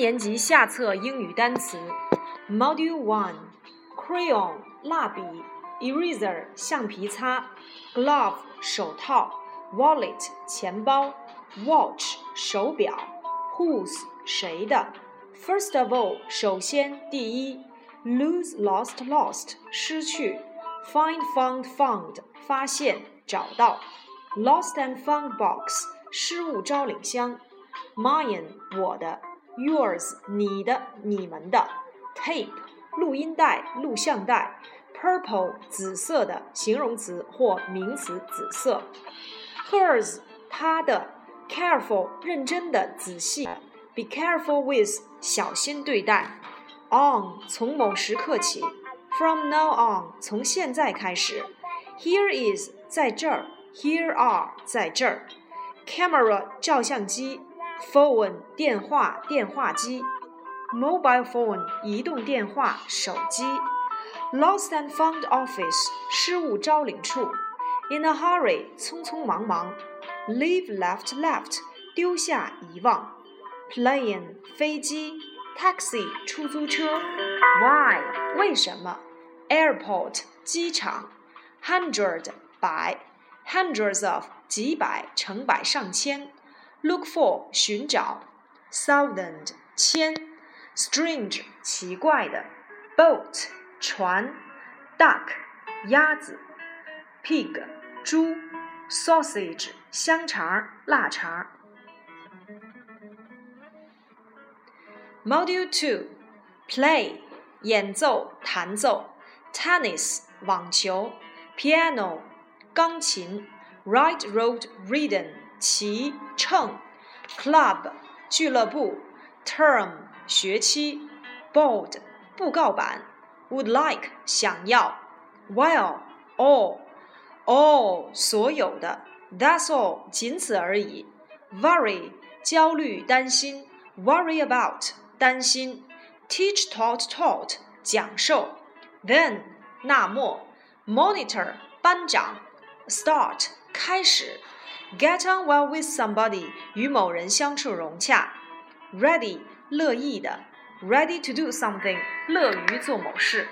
年级下册英语单词，Module One，crayon 蜡笔，eraser 橡皮擦，glove 手套，wallet 钱包，watch 手表，whose 谁的，first of all 首先第一，lose lost lost 失去，find found found 发现找到，lost and found box 失物招领箱，mine 我的。Yours，你的、你们的；tape，录音带、录像带；purple，紫色的，形容词或名词，紫色；hers，她的；careful，认真的、仔细；be careful with，小心对待；on，从某时刻起；from now on，从现在开始；here is，在这儿；here are，在这儿；camera，照相机。Phone 电话电话机，mobile phone 移动电话手机，lost and found office 失物招领处，in a hurry 匆匆忙忙，leave left left 丢下遗忘，plane 飞机，taxi 出租车，why 为什么，airport 机场，hundred 百，hundreds of 几百成百上千。Look for 寻找，thousand 千，strange 奇怪的，boat 船，duck 鸭子，pig 猪，sausage 香肠腊肠。Module Two Play 演奏弹奏，tennis 网球，piano 钢琴，right road ridden 骑乘，club 俱乐部，term 学期，board 布告板，would like 想要，while all all 所有的，that's all 仅此而已，worry 焦虑担心，worry about 担心，teach taught taught 讲授，then 那么，monitor 班长，start 开始。 Get on well with somebody，与某人相处融洽。Ready，乐意的。Ready to do something，乐于做某事。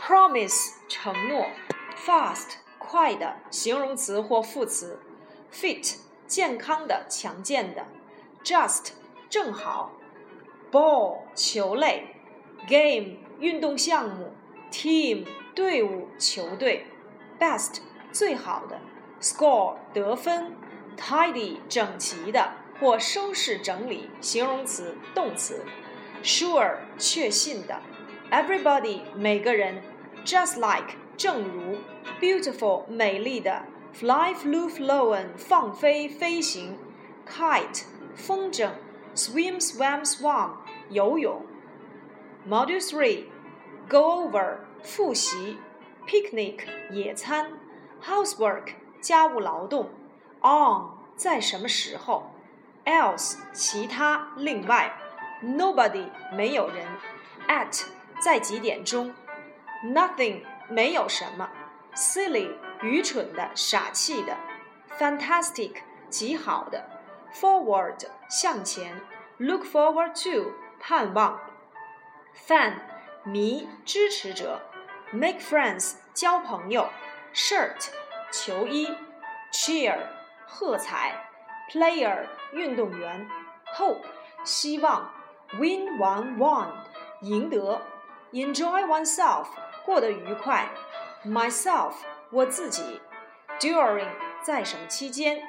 Promise，承诺。Fast，快的，形容词或副词。Fit，健康的，强健的。Just，正好。Ball，球类。Game，运动项目。Team，队伍，球队。Best，最好的。 score 得分，tidy 整齐的或收拾整理，形容词、动词；sure 确信的；everybody 每个人；just like 正如；beautiful 美丽的；fly flew flown 放飞飞行；kite 风筝；swim swam swam 游泳。Module Three Go over 复习，picnic 野餐，housework 家务劳动，on 在什么时候，else 其他另外，nobody 没有人，at 在几点钟，nothing 没有什么，silly 愚蠢的傻气的，fantastic 极好的，forward 向前，look forward to 盼望，fan 迷支持者，make friends 交朋友，shirt。球衣，cheer，喝彩，player，运动员，hope，希望，win one one，赢得，enjoy oneself，过得愉快，myself，我自己，during，在什么期间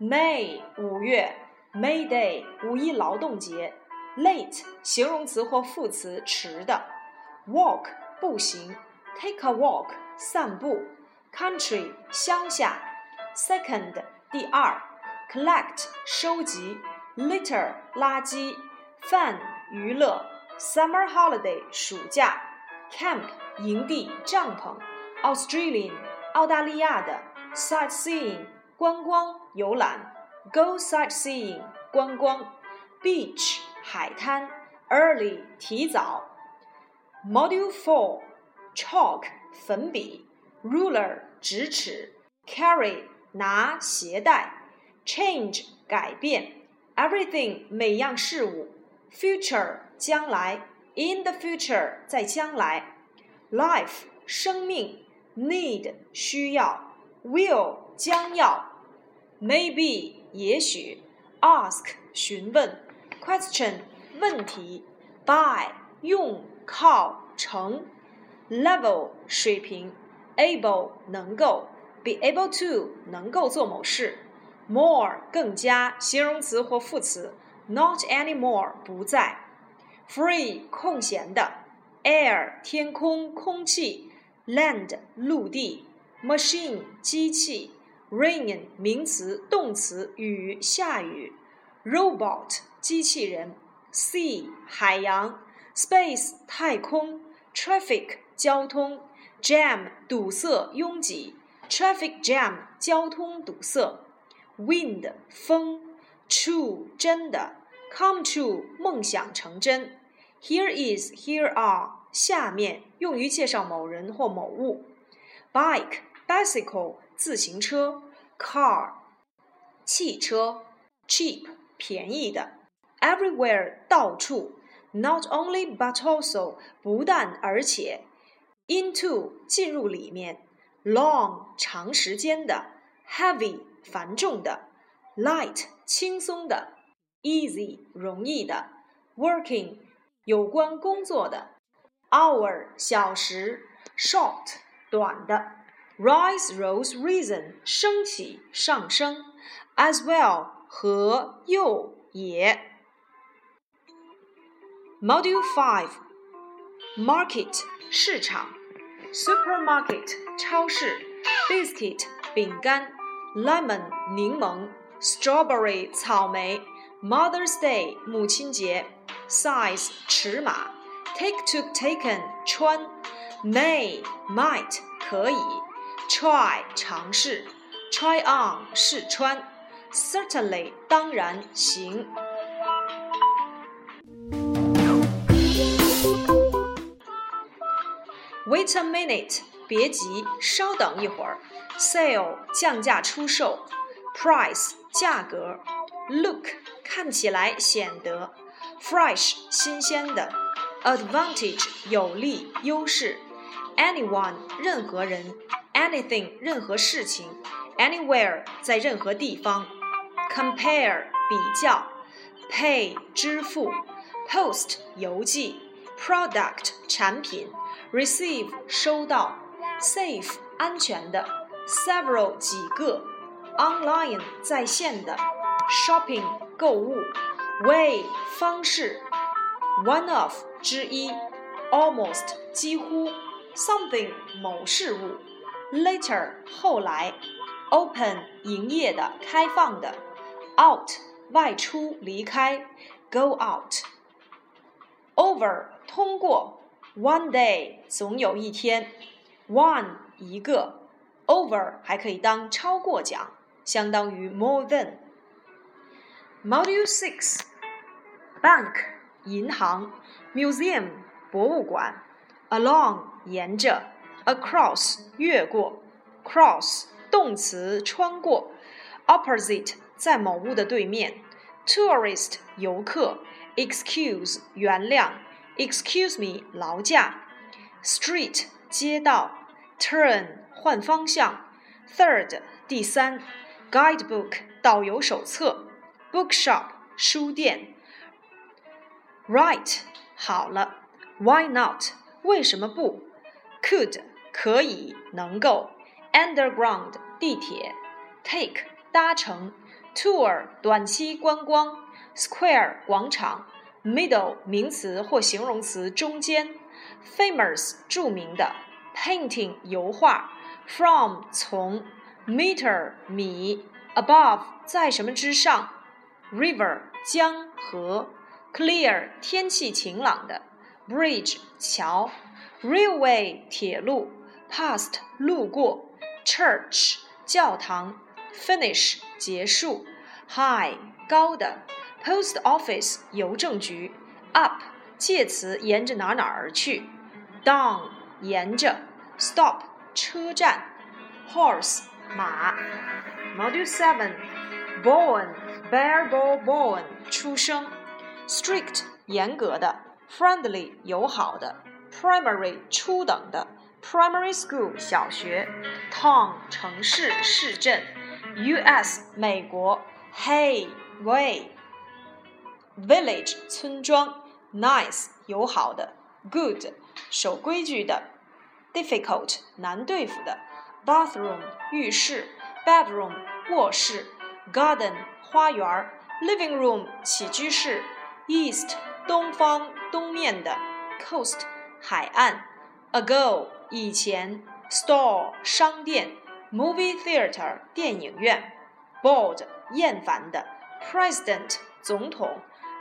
，May，五月，May Day，五一劳动节，late，形容词或副词，迟的，walk，步行，take a walk，散步。country 乡下，second 第二，collect 收集，litter 垃圾，fun 娱乐，summer holiday 暑假，camp 营地帐篷，Australian 澳大利亚的，sightseeing 观光游览，go sightseeing 观光，beach 海滩，early 提早，module four chalk 粉笔。 ruler 直尺，carry 拿携带，change 改变，everything 每样事物，future 将来，in the future 在将来，life 生命，need 需要，will 将要，maybe 也许，ask 询问，question 问题，by 用靠乘。level 水平。，able 能够，be able to 能够做某事，more 更加形容词或副词，not anymore 不在，free 空闲的，air 天空空气，land 陆地，machine 机器，rain 名词动词雨下雨，robot 机器人，sea 海洋。Space 太空，traffic 交通 ，jam 堵塞拥挤，traffic jam 交通堵塞，wind 风，true 真的，come true 梦想成真，here is here are 下面用于介绍某人或某物，bike bicycle 自行车，car 汽车，cheap 便宜的，everywhere 到处。Not only but also 不但而且，into 进入里面，long 长时间的，heavy 繁重的，light 轻松的，easy 容易的，working 有关工作的，hour 小时，short 短的，rise rose risen 升起上升，as well 和又也。Module Five Market 市场，Supermarket 超市，Biscuit 饼干，Lemon 柠檬，Strawberry 草莓，Mother's Day 母亲节，Size 尺码，Take to taken 穿，May might 可以，Try 尝试，Try on 试穿，Certainly 当然行。 Wait a minute，别急，稍等一会儿。Sale，降价出售。Price，价格。Look，看起来显得。Fresh，新鲜的。Advantage，有利，优势。Anyone，任何人。Anything，任何事情。Anywhere，在任何地方。Compare，比较。Pay，支付。Post，邮寄。Product，产品。 receive 收到，safe 安全的，several 几个，online 在线的，shopping 购物，way 方式，one of 之一，almost 几乎，something 某事物，later 后来，open 营业的开放的，out 外出离开，go out，over 通过。 One day，总有一天；one 一个；over 还可以当超过讲，相当于 more than。Module Six，Bank 银行；Museum 博物馆；Along 沿着；Across 越过；Cross 动词穿过；Opposite 在某物的对面；Tourist 游客；Excuse 原谅。 Excuse me，劳驾。Street，街道。Turn，换方向。Third，第三。Guidebook，导游手册。Bookshop，书店。Right，好了。Why not？为什么不？Could，可以，能够。Underground，地铁。Take，搭乘。Tour，短期观光。Square，广场。 Middle 名词或形容词中间，famous 著名的，painting 油画，from 从，meter 米，above 在什么之上，river 江河，clear 天气晴朗的，bridge 桥，railway 铁路，past 路过，church 教堂，finish 结束，high 高的。Post office 邮政局，up 介词沿着哪哪而去，down 沿着，stop 车站，horse 马。Module seven born bear born born 出生，strict 严格的；friendly 友好的；primary 初等的；primary school 小学；town 城市市镇；U.S. 美国；hey way village 村庄；nice 友好的；good 守规矩的；difficult 难对付的；bathroom 浴室；bedroom 卧室；garden 花园；living room 起居室；east 东方东面的；coast 海岸；ago 以前；store 商店；movie theatre 电影院；bored 厌烦的；president 总统。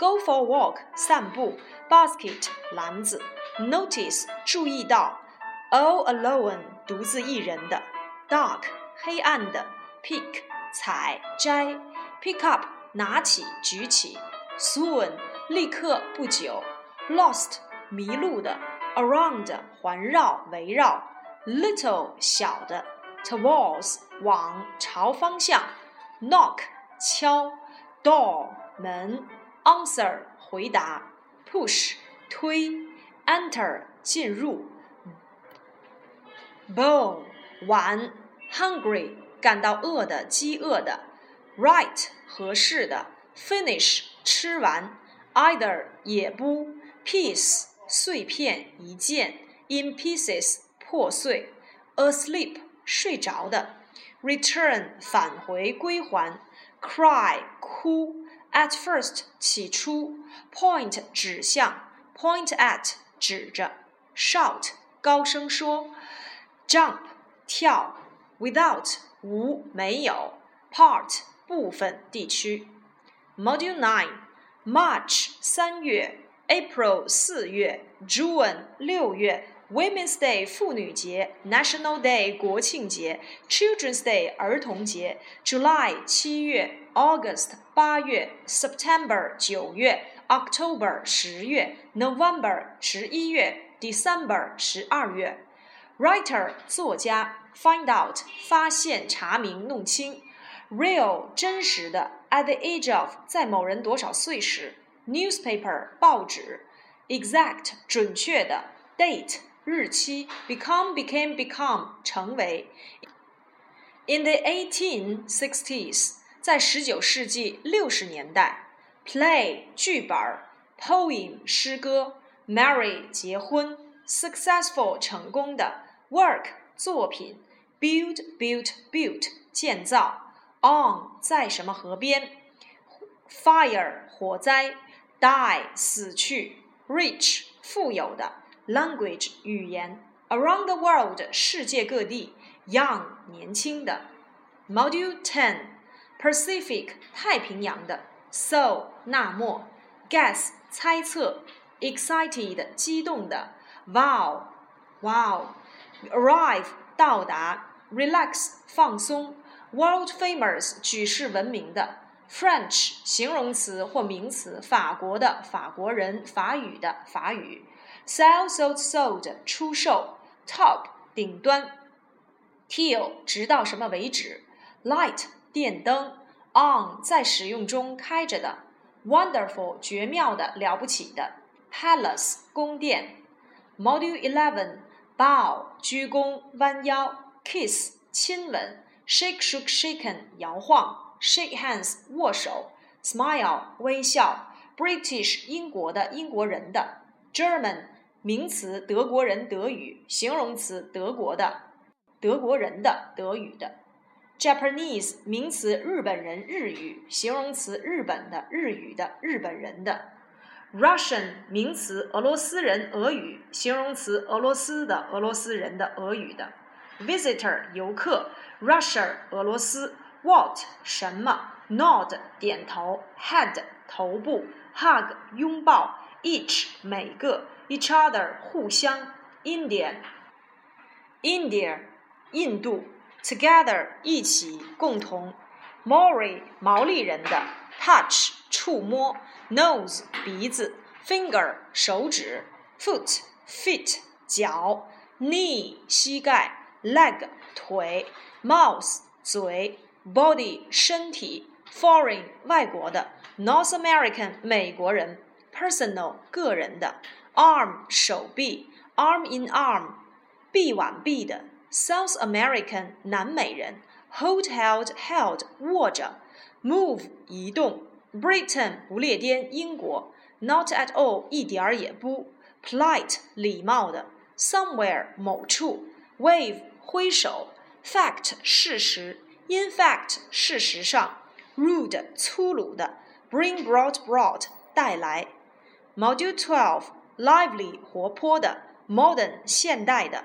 Go for a walk，散步。Basket，篮子。Notice，注意到。All alone，独自一人的。Dark，黑暗的。Pick，采摘。Pick up，拿起举起。Soon，立刻不久。Lost，迷路的。Around，环绕围绕。Little，小的。Towards，往朝方向。Knock，敲。Door，门。 Answer 回答，Push 推，Enter 进入，Bowl 碗，Hungry 感到饿的、饥饿的，Right 合适的，Finish 吃完，Either 也不，Piece 碎片一件，In pieces 破碎，Asleep 睡着的，Return 返回归还，Cry 哭。 At first，起初；point 指向；point at 指着；shout 高声说；jump 跳；without 无没有；part 部分地区。Module Nine March 三月，April 四月，June 六月。Women's Day 妇女节，National Day 国庆节，Children's Day 儿童节，July 七月 ，August 八月，September 九月，October 十月，November 十一月，December 十二月。Writer 作家，Find out 发现查明弄清，Real 真实的，At the age of 在某人多少岁时，Newspaper 报纸，Exact 准确的，Date 日期 become became become 成为。In the 1860s， 在十九世纪六十年代，play 剧本，poem 诗歌，marry 结婚，successful 成功的，work 作品，build built built 建造，on 在什么河边，fire 火灾，die 死去，rich 富有的。language 语言，around the world 世界各地，young 年轻的，Module Ten Pacific 太平洋的，so 那么，guess 猜测，excited 激动的，wow wow arrive 到达，relax 放松，world famous 举世闻名的，French 形容词或名词，法国的法国人，法语的法语。Sell, sold, sold，出售。Top，顶端。Till，直到什么为止？Light， 电灯。On，在使用中开着的。Wonderful，绝妙的，了不起的。Palace，宫殿。Module Eleven bow，鞠躬，弯腰。Kiss，亲吻。Shake, shook, shaken，摇晃。Shake hands，握手。Smile，微笑。British，英国的，英国人的。German。名词，德国人德语；形容词，德国的，德国人的德语的。Japanese 名词，日本人日语；形容词，日本的日语的日本人的。Russian 名词，俄罗斯人俄语；形容词，俄罗斯的俄罗斯人的俄语的。Visitor 游客，Russia 俄罗斯。What 什么？Nod 点头。Head 头部。Hug 拥抱。each 每个，each other 互相，Indian，India 印度，together 一起共同，Maori 毛利人的，touch 触摸，nose 鼻子，finger 手指，foot feet 脚，knee 膝盖，leg 腿，mouth 嘴，body 身体，foreign 外国的，North American 美国人，personal 个人的，arm 手臂，arm in arm 臂挽臂的 ，South American 南美人，hold held held 握着，move 移动，Britain 不列颠英国，not at all 一点儿也不，polite 礼貌的，somewhere 某处，wave 挥手，fact 事实，in fact 事实上，rude 粗鲁的，bring brought brought 带来。Module Twelve lively 活泼的，modern 现代的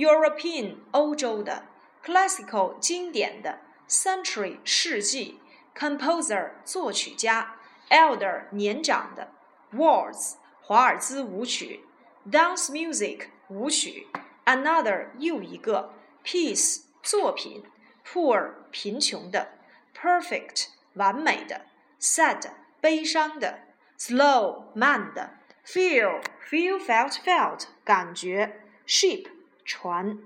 ，European 欧洲的，classical 经典的，century 世纪，composer 作曲家，elder 年长的，waltz 华尔兹舞曲，dance music 舞曲，another 又一个，piece 作品，poor 贫穷的，perfect 完美的，sad 悲伤的，slow 慢的。feel feel felt felt 感觉，ship 船。